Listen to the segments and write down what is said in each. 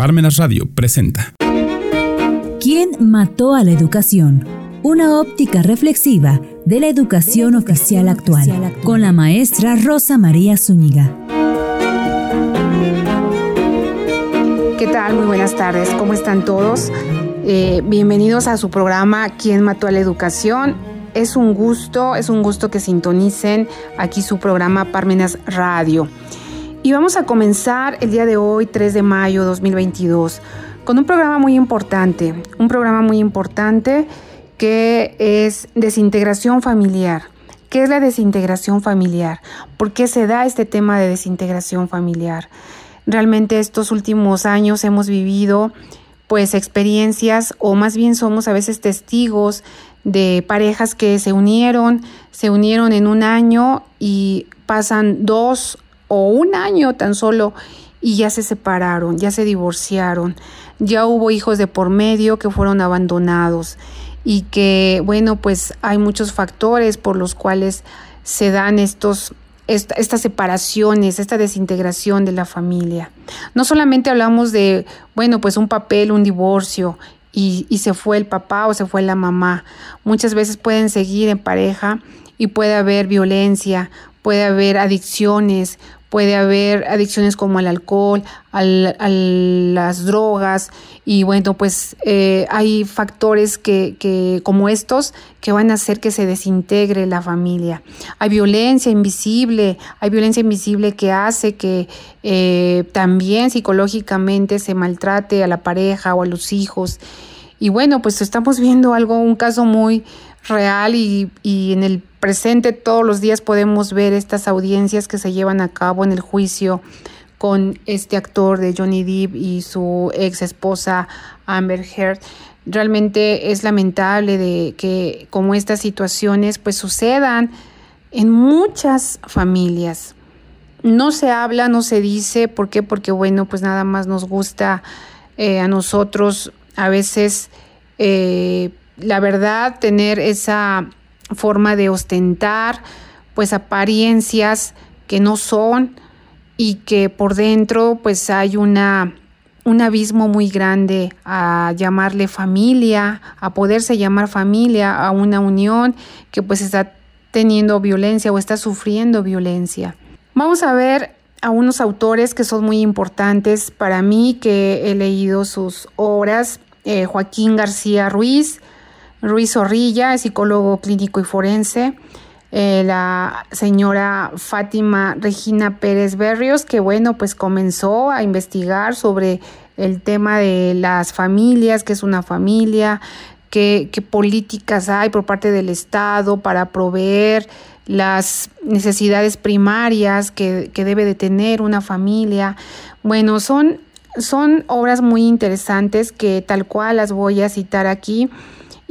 Parmenas Radio presenta. ¿Quién mató a la educación? Una óptica reflexiva de la educación oficial actual, con la maestra Rosa María Zúñiga. ¿Qué tal? Muy buenas tardes. ¿Cómo están todos? Eh, bienvenidos a su programa ¿Quién mató a la educación? Es un gusto, es un gusto que sintonicen aquí su programa Parmenas Radio. Y vamos a comenzar el día de hoy, 3 de mayo 2022, con un programa muy importante, un programa muy importante que es desintegración familiar. ¿Qué es la desintegración familiar? ¿Por qué se da este tema de desintegración familiar? Realmente estos últimos años hemos vivido pues experiencias o más bien somos a veces testigos de parejas que se unieron, se unieron en un año y pasan dos o un año tan solo y ya se separaron, ya se divorciaron, ya hubo hijos de por medio que fueron abandonados y que, bueno, pues hay muchos factores por los cuales se dan estos, estas separaciones, esta desintegración de la familia. No solamente hablamos de, bueno, pues un papel, un divorcio y, y se fue el papá o se fue la mamá. Muchas veces pueden seguir en pareja y puede haber violencia, puede haber adicciones, puede haber adicciones como el alcohol, al, a las drogas y bueno, pues eh, hay factores que, que, como estos que van a hacer que se desintegre la familia. Hay violencia invisible, hay violencia invisible que hace que eh, también psicológicamente se maltrate a la pareja o a los hijos. Y bueno, pues estamos viendo algo, un caso muy real y, y en el presente todos los días podemos ver estas audiencias que se llevan a cabo en el juicio con este actor de Johnny Depp y su ex esposa Amber Heard. Realmente es lamentable de que como estas situaciones pues sucedan en muchas familias. No se habla, no se dice, ¿por qué? Porque bueno, pues nada más nos gusta eh, a nosotros a veces eh, la verdad tener esa forma de ostentar pues apariencias que no son y que por dentro pues hay una un abismo muy grande a llamarle familia, a poderse llamar familia, a una unión que pues está teniendo violencia o está sufriendo violencia. Vamos a ver a unos autores que son muy importantes para mí, que he leído sus obras, eh, Joaquín García Ruiz, Ruiz Zorrilla, psicólogo clínico y forense, eh, la señora Fátima Regina Pérez Berrios, que bueno, pues comenzó a investigar sobre el tema de las familias, qué es una familia, qué, qué políticas hay por parte del Estado para proveer las necesidades primarias que, que debe de tener una familia. Bueno, son, son obras muy interesantes que tal cual las voy a citar aquí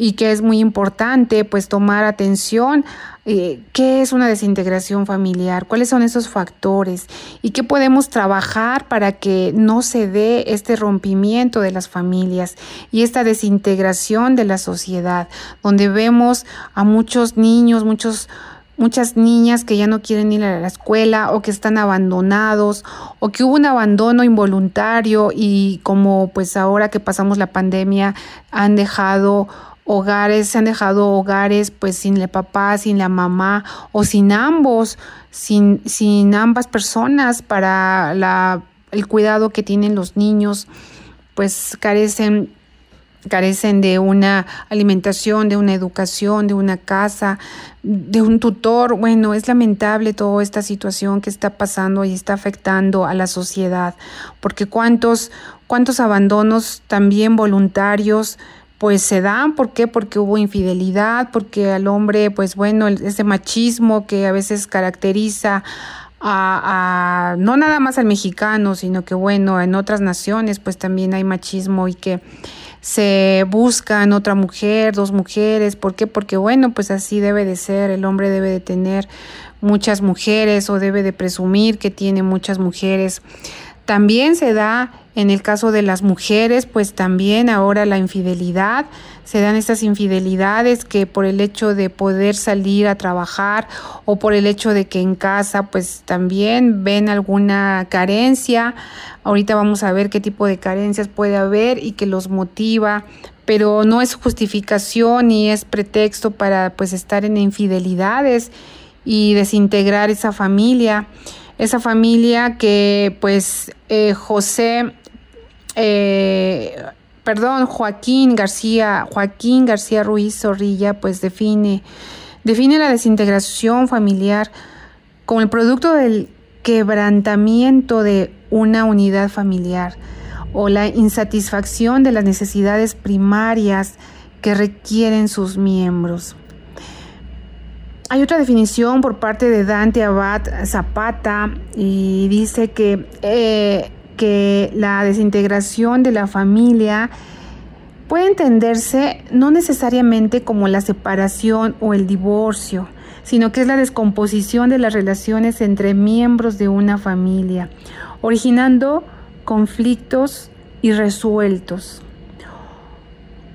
y que es muy importante pues tomar atención eh, qué es una desintegración familiar, cuáles son esos factores y qué podemos trabajar para que no se dé este rompimiento de las familias y esta desintegración de la sociedad, donde vemos a muchos niños, muchos muchas niñas que ya no quieren ir a la escuela o que están abandonados o que hubo un abandono involuntario y como pues ahora que pasamos la pandemia han dejado hogares, se han dejado hogares pues sin el papá, sin la mamá o sin ambos, sin, sin ambas personas para la, el cuidado que tienen los niños, pues carecen carecen de una alimentación, de una educación, de una casa, de un tutor. Bueno, es lamentable toda esta situación que está pasando y está afectando a la sociedad, porque cuántos, cuántos abandonos también voluntarios, pues se dan, ¿por qué? Porque hubo infidelidad, porque al hombre, pues bueno, ese machismo que a veces caracteriza a, no nada más al mexicano, sino que bueno, en otras naciones pues también hay machismo y que se buscan otra mujer, dos mujeres, ¿por qué? Porque bueno, pues así debe de ser, el hombre debe de tener muchas mujeres o debe de presumir que tiene muchas mujeres. También se da En el caso de las mujeres, pues también ahora la infidelidad, se dan estas infidelidades que por el hecho de poder salir a trabajar o por el hecho de que en casa pues también ven alguna carencia. Ahorita vamos a ver qué tipo de carencias puede haber y que los motiva pero no es justificación ni es pretexto para pues estar en infidelidades y desintegrar esa familia, esa familia que pues eh, José, eh, perdón, Joaquín García, Joaquín García Ruiz Zorrilla pues define, define la desintegración familiar como el producto del quebrantamiento de una unidad familiar o la insatisfacción de las necesidades primarias que requieren sus miembros. Hay otra definición por parte de Dante Abad Zapata y dice que, eh, que la desintegración de la familia puede entenderse no necesariamente como la separación o el divorcio, sino que es la descomposición de las relaciones entre miembros de una familia, originando conflictos irresueltos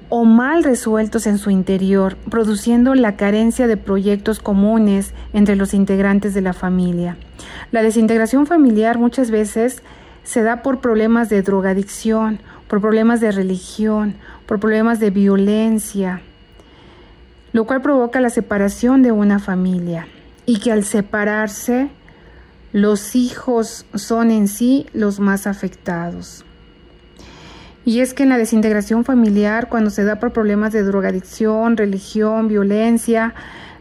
o mal resueltos en su interior, produciendo la carencia de proyectos comunes entre los integrantes de la familia. La desintegración familiar muchas veces se da por problemas de drogadicción, por problemas de religión, por problemas de violencia, lo cual provoca la separación de una familia y que al separarse los hijos son en sí los más afectados. Y es que en la desintegración familiar, cuando se da por problemas de drogadicción, religión, violencia,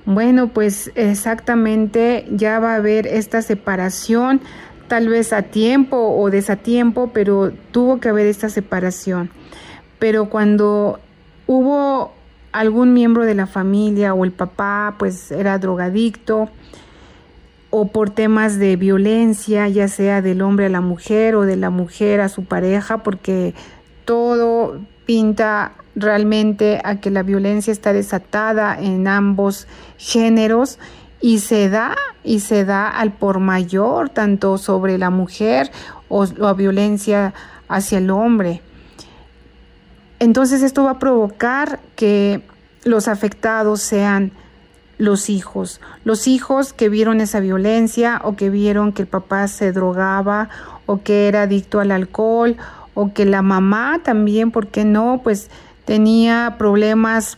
bueno, pues exactamente ya va a haber esta separación, tal vez a tiempo o desatiempo, pero tuvo que haber esta separación. Pero cuando hubo algún miembro de la familia o el papá, pues era drogadicto, o por temas de violencia, ya sea del hombre a la mujer o de la mujer a su pareja, porque todo pinta realmente a que la violencia está desatada en ambos géneros y se da y se da al por mayor tanto sobre la mujer o la violencia hacia el hombre. Entonces esto va a provocar que los afectados sean los hijos, los hijos que vieron esa violencia o que vieron que el papá se drogaba o que era adicto al alcohol o que la mamá también, ¿por qué no? Pues tenía problemas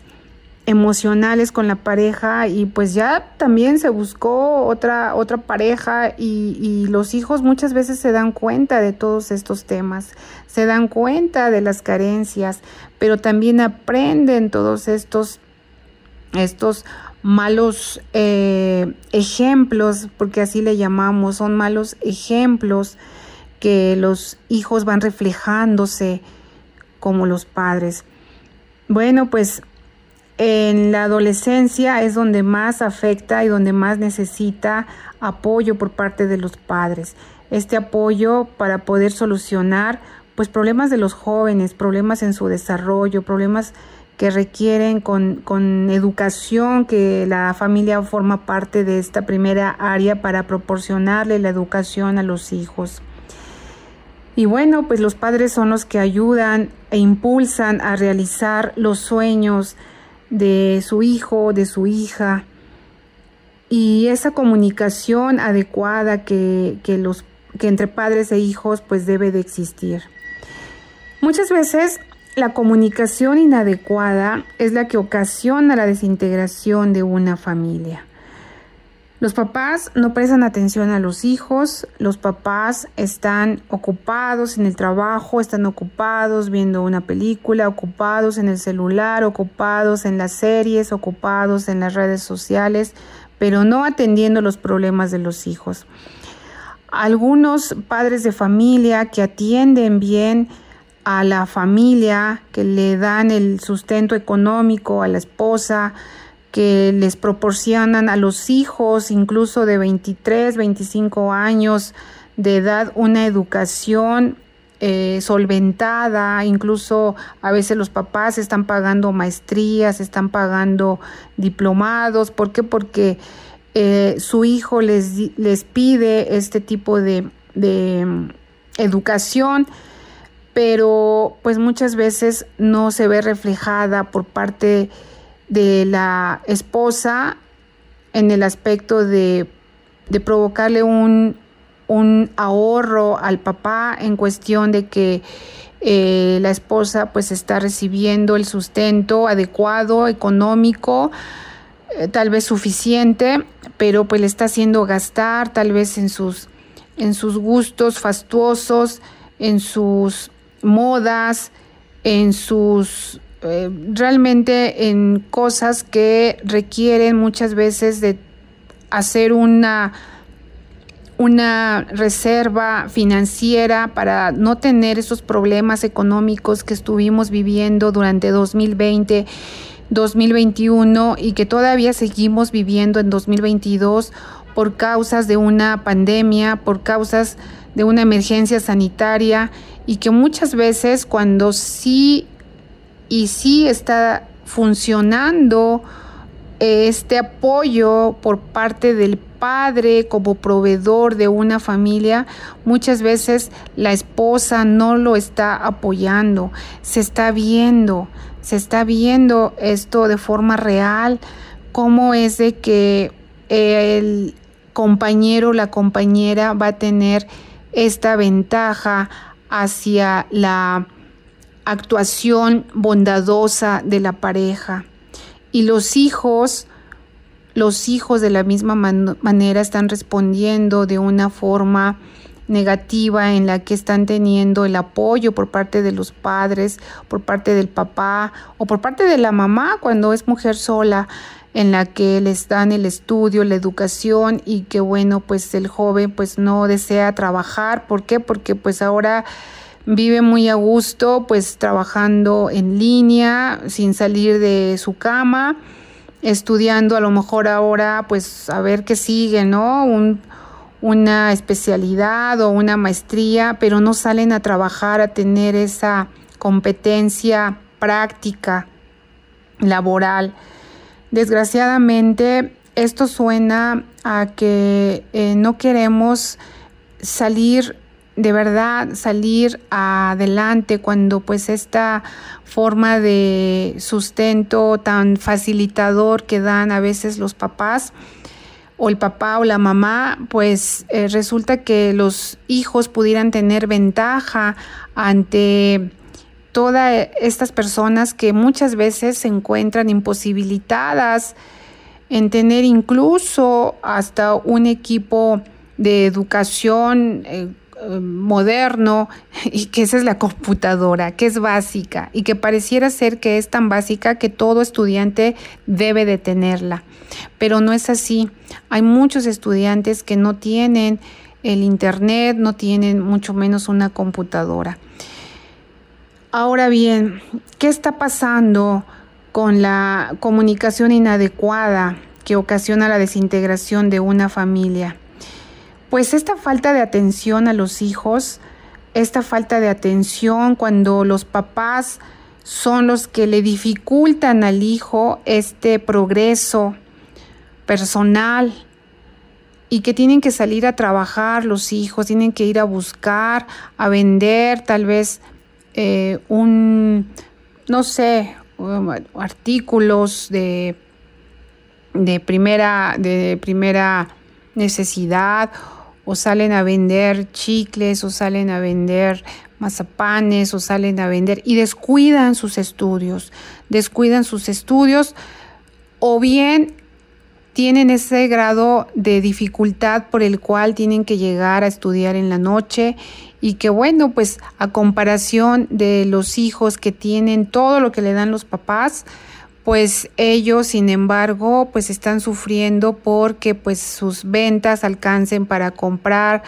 emocionales con la pareja y pues ya también se buscó otra otra pareja y, los hijos muchas veces se dan cuenta de todos estos temas, se dan cuenta de las carencias, pero también aprenden todos estos estos malos eh, ejemplos, porque así le llamamos, son malos ejemplos que los hijos van reflejándose como los padres. Bueno, pues en la adolescencia es donde más afecta y donde más necesita apoyo por parte de los padres. Este apoyo para poder solucionar pues problemas de los jóvenes, problemas en su desarrollo, problemas que requieren con, con, educación, que la familia forma parte de esta primera área para proporcionarle la educación a los hijos. Y bueno, pues los padres son los que ayudan e impulsan a realizar los sueños de su hijo, de su hija, y esa comunicación adecuada que, que, los, que entre padres e hijos pues debe de existir. Muchas veces la comunicación inadecuada es la que ocasiona la desintegración de una familia. Los papás no prestan atención a los hijos, los papás están ocupados en el trabajo, están ocupados viendo una película, ocupados en el celular, ocupados en las series, ocupados en las redes sociales, pero no atendiendo los problemas de los hijos. Algunos padres de familia que atienden bien a la familia, que le dan el sustento económico a la esposa, que les proporcionan a los hijos, incluso de 23, 25 años de edad, una educación eh, solventada, incluso a veces los papás están pagando maestrías, están pagando diplomados. ¿Por qué? Porque eh, su hijo les, les pide este tipo de, de mm, educación pero pues muchas veces no se ve reflejada por parte de la esposa en el aspecto de, provocarle un, ahorro al papá en cuestión de que eh, la esposa pues está recibiendo el sustento adecuado, económico, eh, tal vez suficiente, pero pues le está haciendo gastar tal vez en sus, en sus gustos fastuosos, en sus modas, en sus eh, realmente en cosas que requieren muchas veces de hacer una una reserva financiera para no tener esos problemas económicos que estuvimos viviendo durante 2020, 2021 y que todavía seguimos viviendo en 2022 por causas de una pandemia, por causas de una emergencia sanitaria y que muchas veces cuando sí y sí está funcionando este apoyo por parte del padre como proveedor de una familia, muchas veces la esposa no lo está apoyando, se está viendo, se está viendo esto de forma real, cómo es de que el compañero, la compañera va a tener esta ventaja hacia la actuación bondadosa de la pareja. Y los hijos, los hijos de la misma manera están respondiendo de una forma negativa en la que están teniendo el apoyo por parte de los padres, por parte del papá o por parte de la mamá cuando es mujer sola en la que les dan el estudio, la educación y que bueno, pues el joven pues no desea trabajar, ¿por qué? Porque pues ahora vive muy a gusto, pues trabajando en línea, sin salir de su cama, estudiando a lo mejor ahora, pues a ver qué sigue, ¿no? una especialidad o una maestría, pero no salen a trabajar a tener esa competencia práctica, laboral. Desgraciadamente, esto suena a que eh, no queremos salir de verdad salir adelante cuando pues esta forma de sustento tan facilitador que dan a veces los papás o el papá o la mamá, pues eh, resulta que los hijos pudieran tener ventaja ante todas estas personas que muchas veces se encuentran imposibilitadas en tener incluso hasta un equipo de educación eh, moderno y que esa es la computadora, que es básica y que pareciera ser que es tan básica que todo estudiante debe de tenerla. Pero no es así. Hay muchos estudiantes que no tienen el internet, no tienen mucho menos una computadora. Ahora bien, ¿qué está pasando con la comunicación inadecuada que ocasiona la desintegración de una familia? Pues esta falta de atención a los hijos, esta falta de atención cuando los papás son los que le dificultan al hijo este progreso personal y que tienen que salir a trabajar los hijos, tienen que ir a buscar, a vender tal vez eh, un, no sé, um, artículos de, de, primera, de primera necesidad o salen a vender chicles o salen a vender mazapanes o salen a vender y descuidan sus estudios, descuidan sus estudios o bien tienen ese grado de dificultad por el cual tienen que llegar a estudiar en la noche y que bueno, pues a comparación de los hijos que tienen todo lo que le dan los papás, pues ellos, sin embargo, pues están sufriendo porque pues sus ventas alcancen para comprar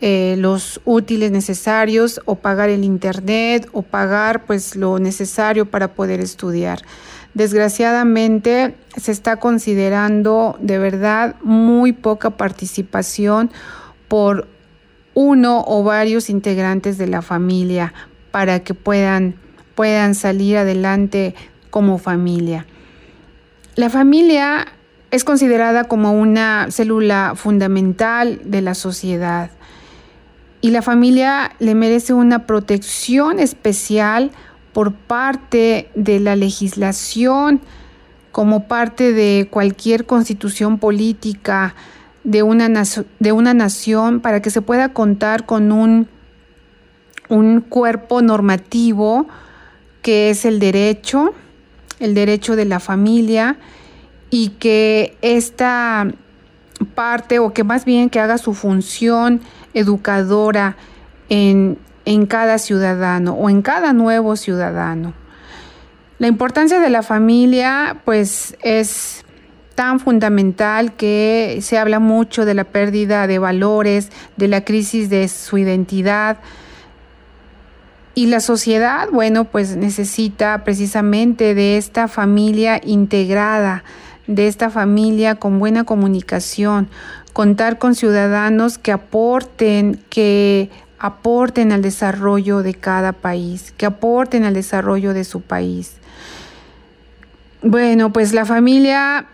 eh, los útiles necesarios o pagar el internet o pagar pues lo necesario para poder estudiar. Desgraciadamente se está considerando de verdad muy poca participación por uno o varios integrantes de la familia para que puedan, puedan salir adelante como familia. La familia es considerada como una célula fundamental de la sociedad y la familia le merece una protección especial por parte de la legislación, como parte de cualquier constitución política de una, de una nación, para que se pueda contar con un, un cuerpo normativo que es el derecho, el derecho de la familia, y que esta parte, o que más bien que haga su función educadora en, en cada ciudadano o en cada nuevo ciudadano. La importancia de la familia pues es tan fundamental que se habla mucho de la pérdida de valores, de la crisis de su identidad. Y la sociedad, bueno, pues necesita precisamente de esta familia integrada, de esta familia con buena comunicación, contar con ciudadanos que aporten, que aporten al desarrollo de cada país, que aporten al desarrollo de su país. Bueno, pues la familia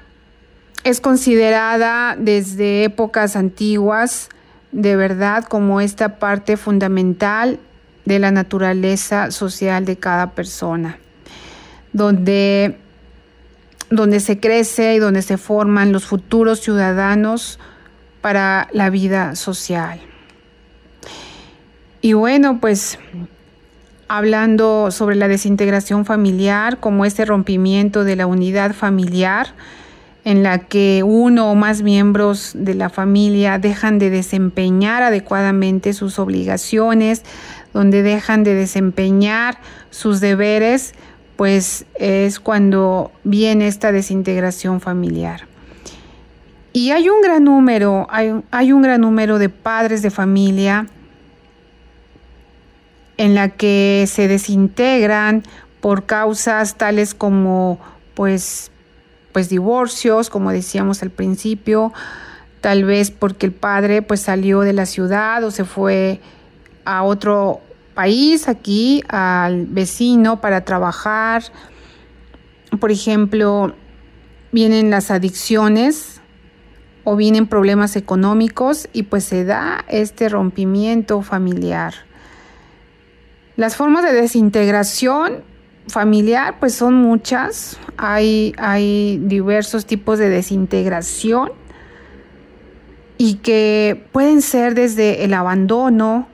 es considerada desde épocas antiguas de verdad como esta parte fundamental de la naturaleza social de cada persona, donde, donde se crece y donde se forman los futuros ciudadanos para la vida social. Y bueno, pues hablando sobre la desintegración familiar como este rompimiento de la unidad familiar en la que uno o más miembros de la familia dejan de desempeñar adecuadamente sus obligaciones, donde dejan de desempeñar sus deberes, pues es cuando viene esta desintegración familiar. Y hay un gran número, hay, un gran número de padres de familia en la que se desintegran por causas tales como pues pues divorcios, como decíamos al principio, tal vez porque el padre pues salió de la ciudad o se fue a otro país aquí al vecino para trabajar. Por ejemplo, vienen las adicciones o vienen problemas económicos y pues se da este rompimiento familiar. Las formas de desintegración familiar pues son muchas, hay, hay diversos tipos de desintegración y que pueden ser desde el abandono,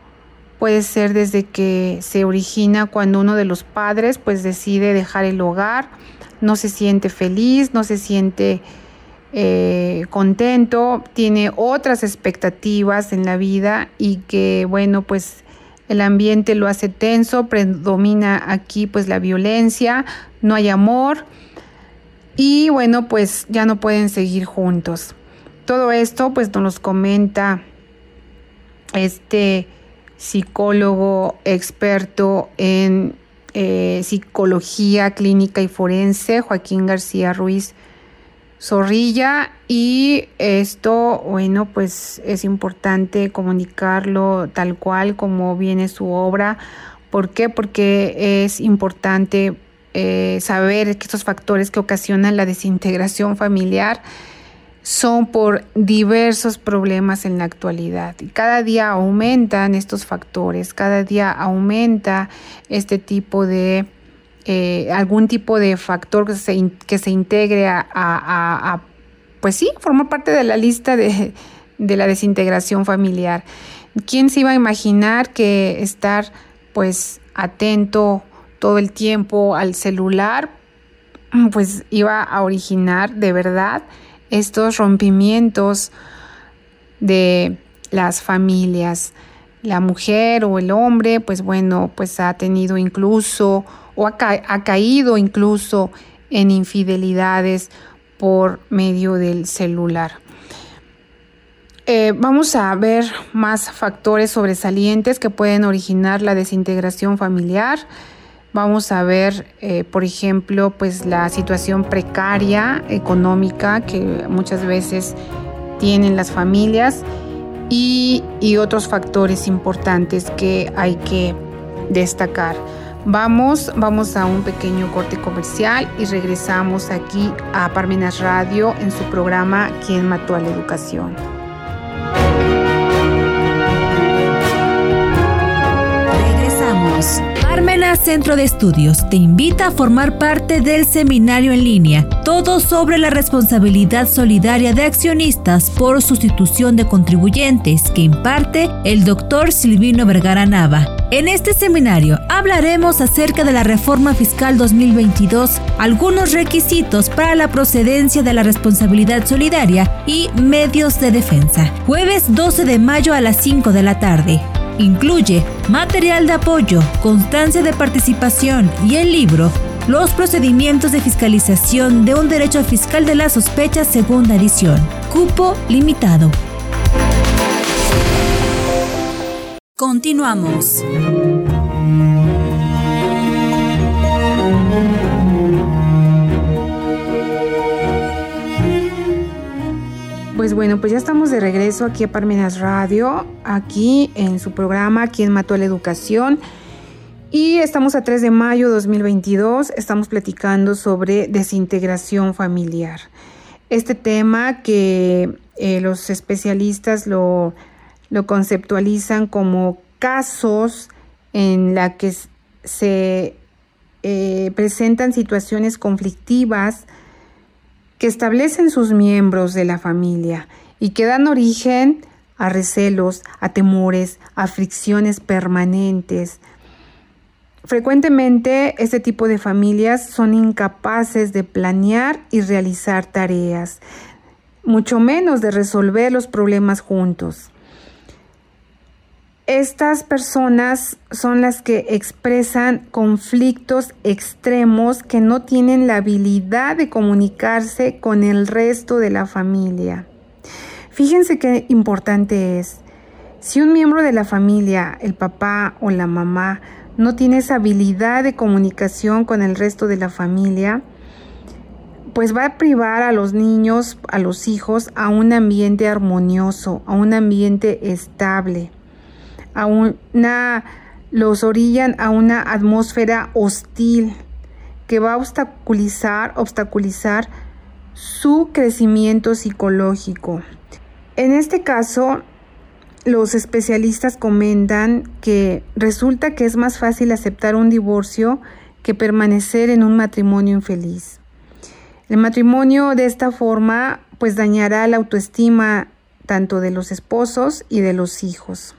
puede ser desde que se origina cuando uno de los padres pues decide dejar el hogar, no se siente feliz, no se siente eh, contento, tiene otras expectativas en la vida y que, bueno, pues el ambiente lo hace tenso, predomina aquí pues la violencia, no hay amor y bueno, pues ya no pueden seguir juntos. Todo esto pues nos comenta este psicólogo experto en eh, psicología clínica y forense, Joaquín García Ruiz zorrilla y esto, bueno, pues es importante comunicarlo tal cual como viene su obra. ¿Por qué? Porque es importante eh, saber que estos factores que ocasionan la desintegración familiar son por diversos problemas en la actualidad. Y cada día aumentan estos factores, cada día aumenta este tipo de eh, algún tipo de factor que se, que se integre a, pues sí, formar parte de la lista de, de la desintegración familiar. ¿Quién se iba a imaginar que estar pues atento todo el tiempo al celular pues iba a originar de verdad estos rompimientos de las familias? La mujer o el hombre, pues bueno, pues ha tenido incluso o ha, caído incluso en infidelidades por medio del celular. Eh, vamos a ver más factores sobresalientes que pueden originar la desintegración familiar. Vamos a ver, eh, por ejemplo, pues la situación precaria económica que muchas veces tienen las familias y otros factores importantes que hay que destacar. Vamos, vamos a un pequeño corte comercial y regresamos aquí a Parmenas Radio en su programa ¿Quién mató a la educación? Luna Centro de Estudios te invita a formar parte del seminario en línea, todo sobre la responsabilidad solidaria de accionistas por sustitución de contribuyentes que imparte el doctor Silvino Vergara Nava. En este seminario hablaremos acerca de la reforma fiscal 2022, algunos requisitos para la procedencia de la responsabilidad solidaria y medios de defensa. Jueves 12 de mayo a las 5 de la tarde. Incluye material de apoyo, constancia de participación y el libro Los procedimientos de fiscalización de un derecho fiscal de la sospecha segunda edición. Cupo limitado. Continuamos. Pues bueno, pues ya estamos de regreso aquí a Parmenas Radio, aquí en su programa Quien mató a la educación. Y estamos a 3 de mayo de 2022, estamos platicando sobre desintegración familiar. Este tema que eh, los especialistas lo, lo conceptualizan como casos en la que se eh, presentan situaciones conflictivas, que establecen sus miembros de la familia y que dan origen a recelos, a temores, a fricciones permanentes. Frecuentemente este tipo de familias son incapaces de planear y realizar tareas, mucho menos de resolver los problemas juntos. Estas personas son las que expresan conflictos extremos que no tienen la habilidad de comunicarse con el resto de la familia. Fíjense qué importante es. Si un miembro de la familia, el papá o la mamá, no tiene esa habilidad de comunicación con el resto de la familia, pues va a privar a los niños, a los hijos, a un ambiente armonioso, a un ambiente estable a una, los orillan a una atmósfera hostil que va a obstaculizar, obstaculizar su crecimiento psicológico. En este caso, los especialistas comentan que resulta que es más fácil aceptar un divorcio que permanecer en un matrimonio infeliz. El matrimonio de esta forma pues dañará la autoestima tanto de los esposos y de los hijos.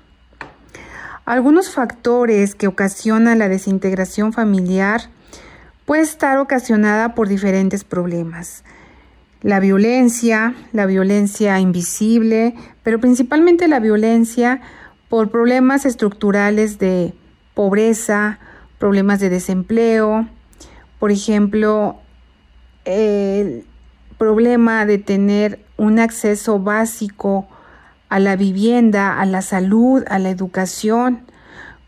Algunos factores que ocasionan la desintegración familiar puede estar ocasionada por diferentes problemas. La violencia, la violencia invisible, pero principalmente la violencia por problemas estructurales de pobreza, problemas de desempleo, por ejemplo, el problema de tener un acceso básico a la vivienda, a la salud, a la educación.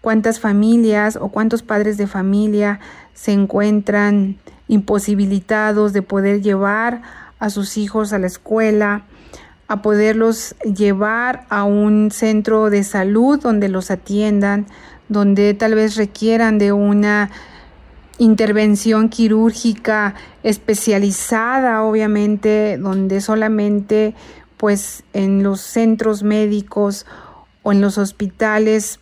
¿Cuántas familias o cuántos padres de familia se encuentran imposibilitados de poder llevar a sus hijos a la escuela, a poderlos llevar a un centro de salud donde los atiendan, donde tal vez requieran de una intervención quirúrgica especializada, obviamente, donde solamente pues en los centros médicos o en los hospitales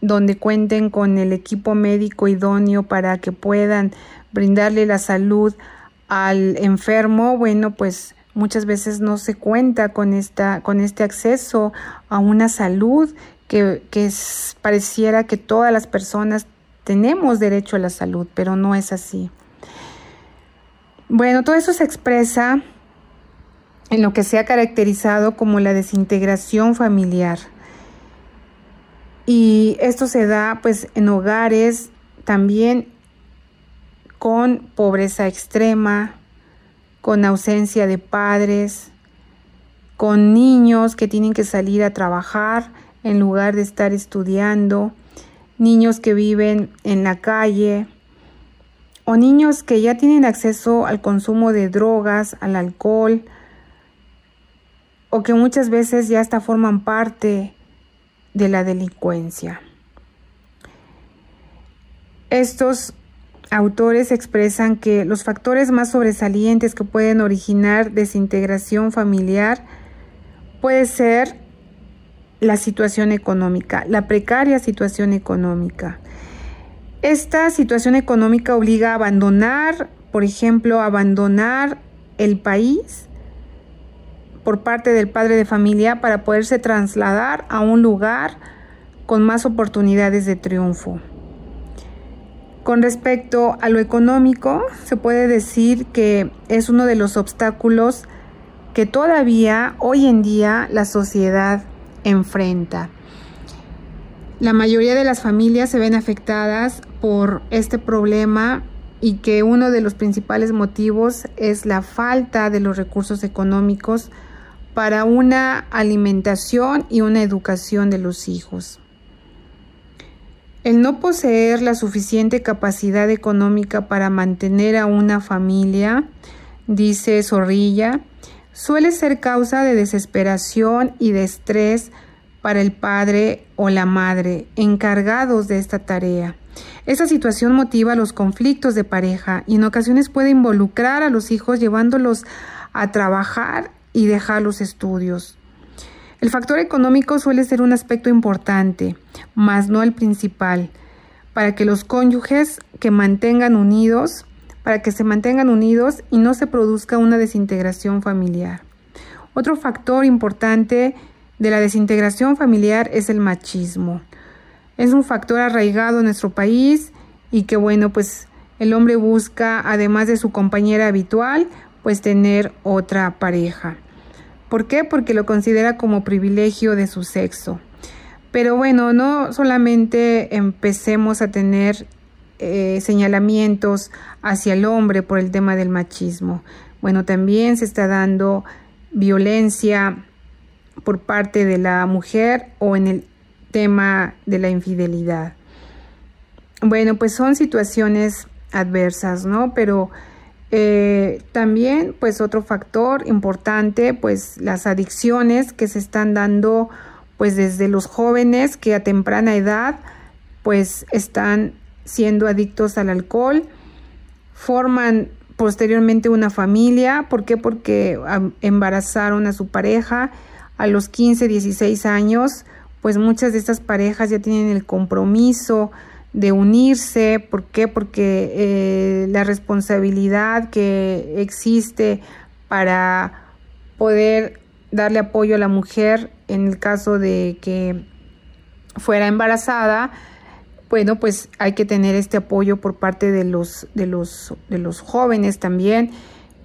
donde cuenten con el equipo médico idóneo para que puedan brindarle la salud al enfermo, bueno, pues muchas veces no se cuenta con esta con este acceso a una salud que, que pareciera que todas las personas tenemos derecho a la salud, pero no es así. Bueno, todo eso se expresa en lo que se ha caracterizado como la desintegración familiar. Y esto se da pues en hogares también con pobreza extrema, con ausencia de padres, con niños que tienen que salir a trabajar en lugar de estar estudiando, niños que viven en la calle o niños que ya tienen acceso al consumo de drogas, al alcohol, o que muchas veces ya hasta forman parte de la delincuencia. Estos autores expresan que los factores más sobresalientes que pueden originar desintegración familiar puede ser la situación económica, la precaria situación económica. Esta situación económica obliga a abandonar, por ejemplo, abandonar el país por parte del padre de familia para poderse trasladar a un lugar con más oportunidades de triunfo. Con respecto a lo económico, se puede decir que es uno de los obstáculos que todavía hoy en día la sociedad enfrenta. La mayoría de las familias se ven afectadas por este problema y que uno de los principales motivos es la falta de los recursos económicos para una alimentación y una educación de los hijos. El no poseer la suficiente capacidad económica para mantener a una familia, dice Zorrilla, suele ser causa de desesperación y de estrés para el padre o la madre encargados de esta tarea. Esa situación motiva los conflictos de pareja y en ocasiones puede involucrar a los hijos llevándolos a trabajar y dejar los estudios. El factor económico suele ser un aspecto importante, mas no el principal, para que los cónyuges que mantengan unidos, para que se mantengan unidos y no se produzca una desintegración familiar. Otro factor importante de la desintegración familiar es el machismo. Es un factor arraigado en nuestro país y que bueno, pues el hombre busca, además de su compañera habitual, pues tener otra pareja. ¿Por qué? Porque lo considera como privilegio de su sexo. Pero bueno, no solamente empecemos a tener eh, señalamientos hacia el hombre por el tema del machismo. Bueno, también se está dando violencia por parte de la mujer o en el tema de la infidelidad. Bueno, pues son situaciones adversas, ¿no? Pero eh, también, pues otro factor importante, pues las adicciones que se están dando, pues desde los jóvenes que a temprana edad, pues están siendo adictos al alcohol, forman posteriormente una familia, ¿por qué? Porque embarazaron a su pareja a los 15, 16 años, pues muchas de estas parejas ya tienen el compromiso de unirse. ¿Por qué? Porque eh, la responsabilidad que existe para poder darle apoyo a la mujer en el caso de que fuera embarazada, bueno, pues hay que tener este apoyo por parte de los, de los, de los jóvenes también,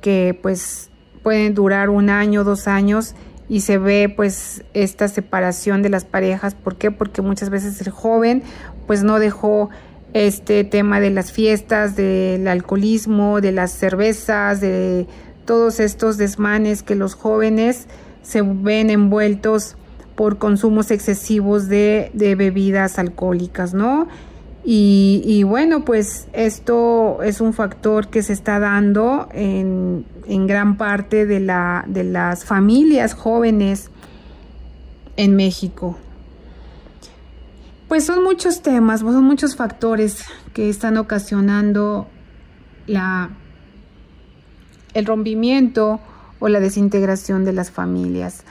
que pues pueden durar un año, dos años y se ve pues esta separación de las parejas. ¿Por qué? Porque muchas veces el joven pues no dejó este tema de las fiestas, del alcoholismo, de las cervezas, de todos estos desmanes que los jóvenes se ven envueltos por consumos excesivos de, de bebidas alcohólicas, ¿no? Y, bueno, pues esto es un factor que se está dando en, gran parte de, la, de las familias jóvenes en México. Pues son muchos temas, son muchos factores que están ocasionando el rompimiento o la desintegración de las familias.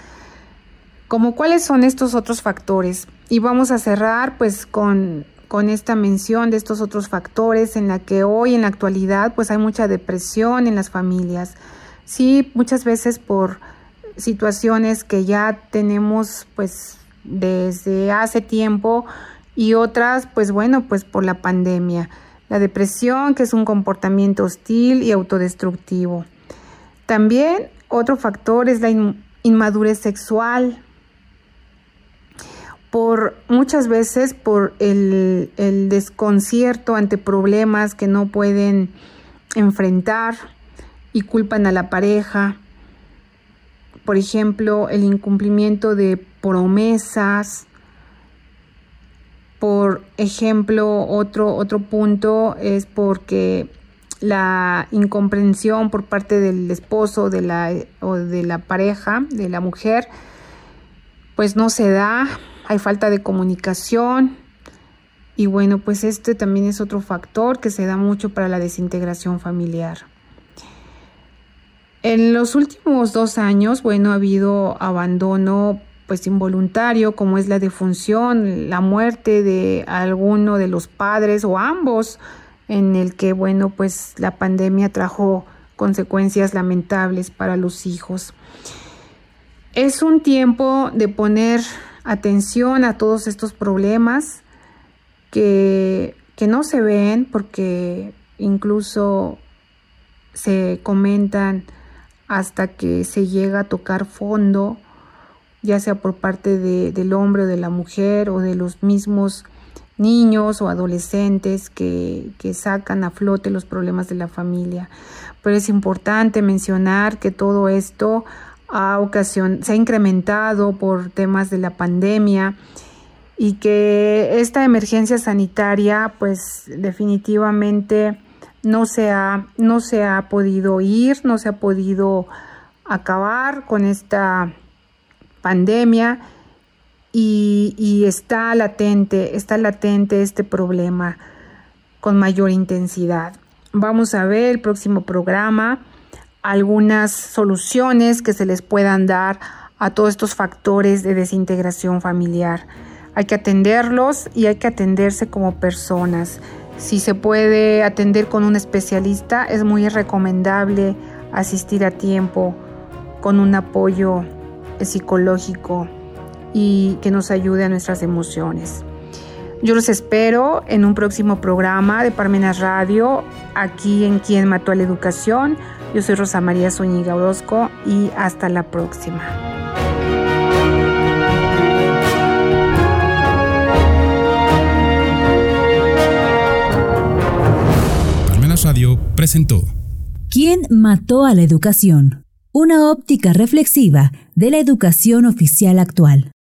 Como cuáles son estos otros factores. Y vamos a cerrar pues con con esta mención de estos otros factores en la que hoy en la actualidad pues hay mucha depresión en las familias. Sí, muchas veces por situaciones que ya tenemos pues desde hace tiempo y otras pues bueno pues por la pandemia. La depresión que es un comportamiento hostil y autodestructivo. También otro factor es la inmadurez sexual, por muchas veces por el, desconcierto ante problemas que no pueden enfrentar y culpan a la pareja. Por ejemplo, el incumplimiento de promesas. Por ejemplo, otro, otro punto es porque la incomprensión por parte del esposo de la, o de la pareja, de la mujer, pues no se da hay falta de comunicación y bueno, pues este también es otro factor que se da mucho para la desintegración familiar. En los últimos dos años, bueno, ha habido abandono pues involuntario como es la defunción, la muerte de alguno de los padres o ambos, en el que bueno, pues la pandemia trajo consecuencias lamentables para los hijos. Es un tiempo de poner atención a todos estos problemas que, que no se ven porque incluso se comentan hasta que se llega a tocar fondo, ya sea por parte de, del hombre o de la mujer o de los mismos niños o adolescentes que, que, sacan a flote los problemas de la familia. Pero es importante mencionar que todo esto ha ocasión, se ha incrementado por temas de la pandemia y que esta emergencia sanitaria pues definitivamente no se ha, no se ha podido ir, no se ha podido acabar con esta pandemia y, y, está latente, está latente este problema con mayor intensidad. Vamos a ver el próximo programa algunas soluciones que se les puedan dar a todos estos factores de desintegración familiar. Hay que atenderlos y hay que atenderse como personas. Si se puede atender con un especialista, es muy recomendable asistir a tiempo con un apoyo psicológico y que nos ayude a nuestras emociones. Yo los espero en un próximo programa de Parmenas Radio, aquí en Quien Mató a la Educación. Yo soy Rosa María Zúñiga Orozco y hasta la próxima. Radio presentó ¿Quién mató a la educación? Una óptica reflexiva de la educación oficial actual.